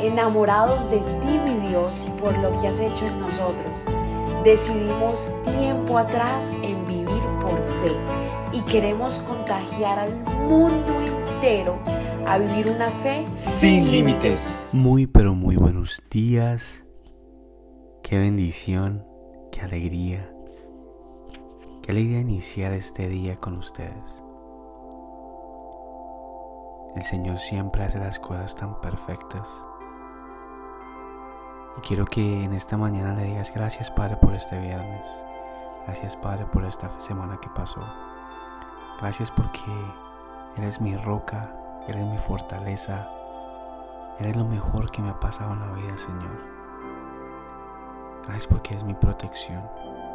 enamorados de ti, mi Dios, por lo que has hecho en nosotros. Decidimos tiempo atrás en vivir por fe y queremos contagiar al mundo entero a vivir una fe sin límites. Muy pero muy buenos días. Qué bendición, qué alegría. Qué alegría iniciar este día con ustedes. El Señor siempre hace las cosas tan perfectas. Y quiero que en esta mañana le digas gracias Padre por este viernes. Gracias Padre por esta semana que pasó. Gracias porque eres mi roca, eres mi fortaleza. Eres lo mejor que me ha pasado en la vida, Señor. Gracias porque eres mi protección,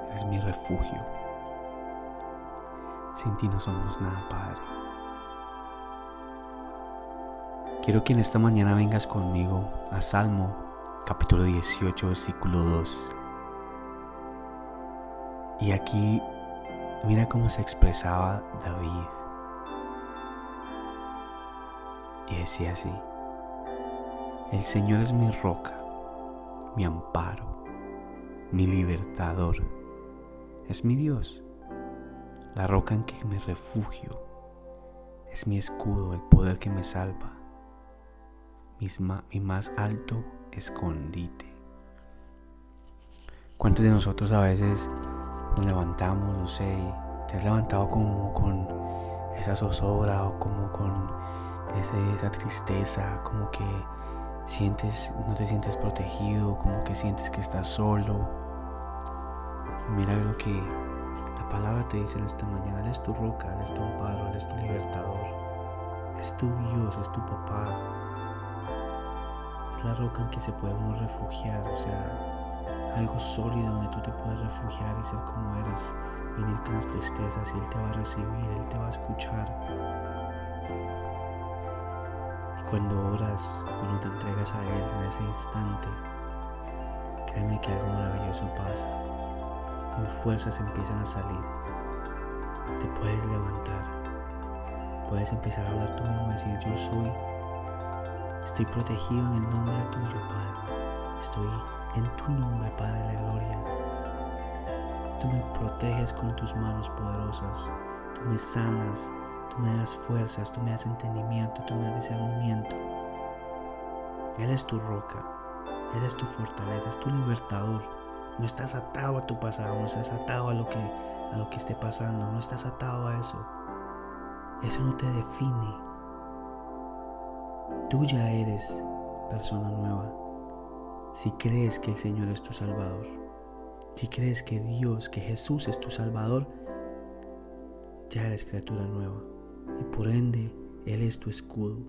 eres mi refugio. Sin ti no somos nada, Padre. Quiero que en esta mañana vengas conmigo a Salmo capítulo 18, versículo 2. Y aquí mira cómo se expresaba David. Y decía así, el Señor es mi roca, mi amparo, mi libertador, es mi Dios, la roca en que me refugio, es mi escudo, el poder que me salva, mi más alto escondite. ¿Cuántos de nosotros a veces nos levantamos, no sé, te has levantado como con esa zozobra o como con esa tristeza, como que sientes, no te sientes protegido, como que sientes que estás solo? mira lo que la palabra te dice en esta mañana, Él es tu roca, Él es tu amparo, es tu libertador, es tu Dios, es tu papá, la roca en que se puede refugiar, o sea, algo sólido donde tú te puedes refugiar y ser como eres, venir con las tristezas y Él te va a recibir, Él te va a escuchar. Y cuando oras, cuando te entregas a Él en ese instante, créeme que algo maravilloso pasa. Y fuerzas empiezan a salir. Te puedes levantar. Puedes empezar a hablar tú mismo decir, yo soy Estoy protegido en el nombre tuyo, Padre. Estoy en tu nombre, Padre de la gloria. Tú me proteges con tus manos poderosas. Tú me sanas. Tú me das fuerzas. Tú me das entendimiento. Tú me das discernimiento. Él es tu roca. Él es tu fortaleza. Es tu libertador. No estás atado a tu pasado. No estás atado a lo que, a lo que esté pasando. No estás atado a eso. Eso no te define. Tú ya eres persona nueva si crees que el Señor es tu Salvador. Si crees que Dios, que Jesús es tu Salvador, ya eres criatura nueva. Y por ende, Él es tu escudo.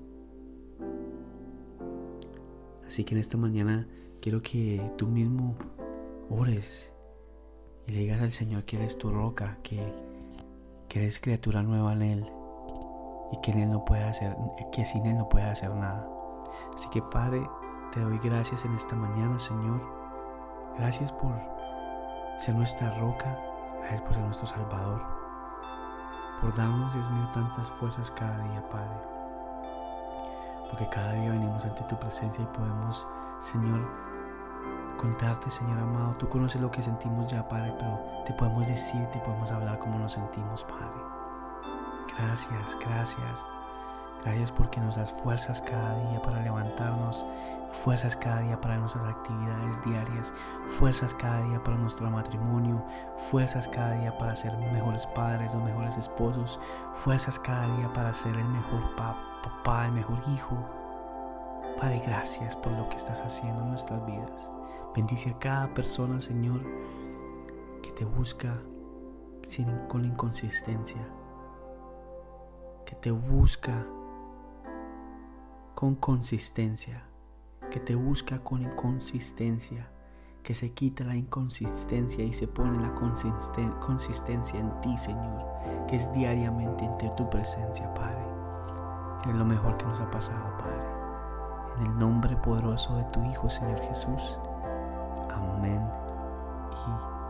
Así que en esta mañana quiero que tú mismo ores y le digas al Señor que eres tu roca, que, que eres criatura nueva en Él y que, él no puede hacer, que sin Él no puede hacer nada. Así que Padre, te doy gracias en esta mañana, Señor. Gracias por ser nuestra roca, gracias por ser nuestro Salvador, por darnos, Dios mío, tantas fuerzas cada día, Padre. Porque cada día venimos ante tu presencia y podemos, Señor, contarte, Señor amado. Tú conoces lo que sentimos ya, Padre, pero te podemos decir, te podemos hablar como nos sentimos, Padre. Gracias, gracias. Gracias porque nos das fuerzas cada día para levantarnos, fuerzas cada día para nuestras actividades diarias, fuerzas cada día para nuestro matrimonio, fuerzas cada día para ser mejores padres, los mejores esposos, fuerzas cada día para ser el mejor papá, el mejor hijo. Padre, gracias por lo que estás haciendo en nuestras vidas. Bendice a cada persona, Señor, que te busca sin, con inconsistencia que te busca con consistencia, que te busca con inconsistencia, que se quita la inconsistencia y se pone la consistencia en ti, Señor, que es diariamente entre tu presencia, Padre. Es lo mejor que nos ha pasado, Padre. En el nombre poderoso de tu Hijo, Señor Jesús. Amén y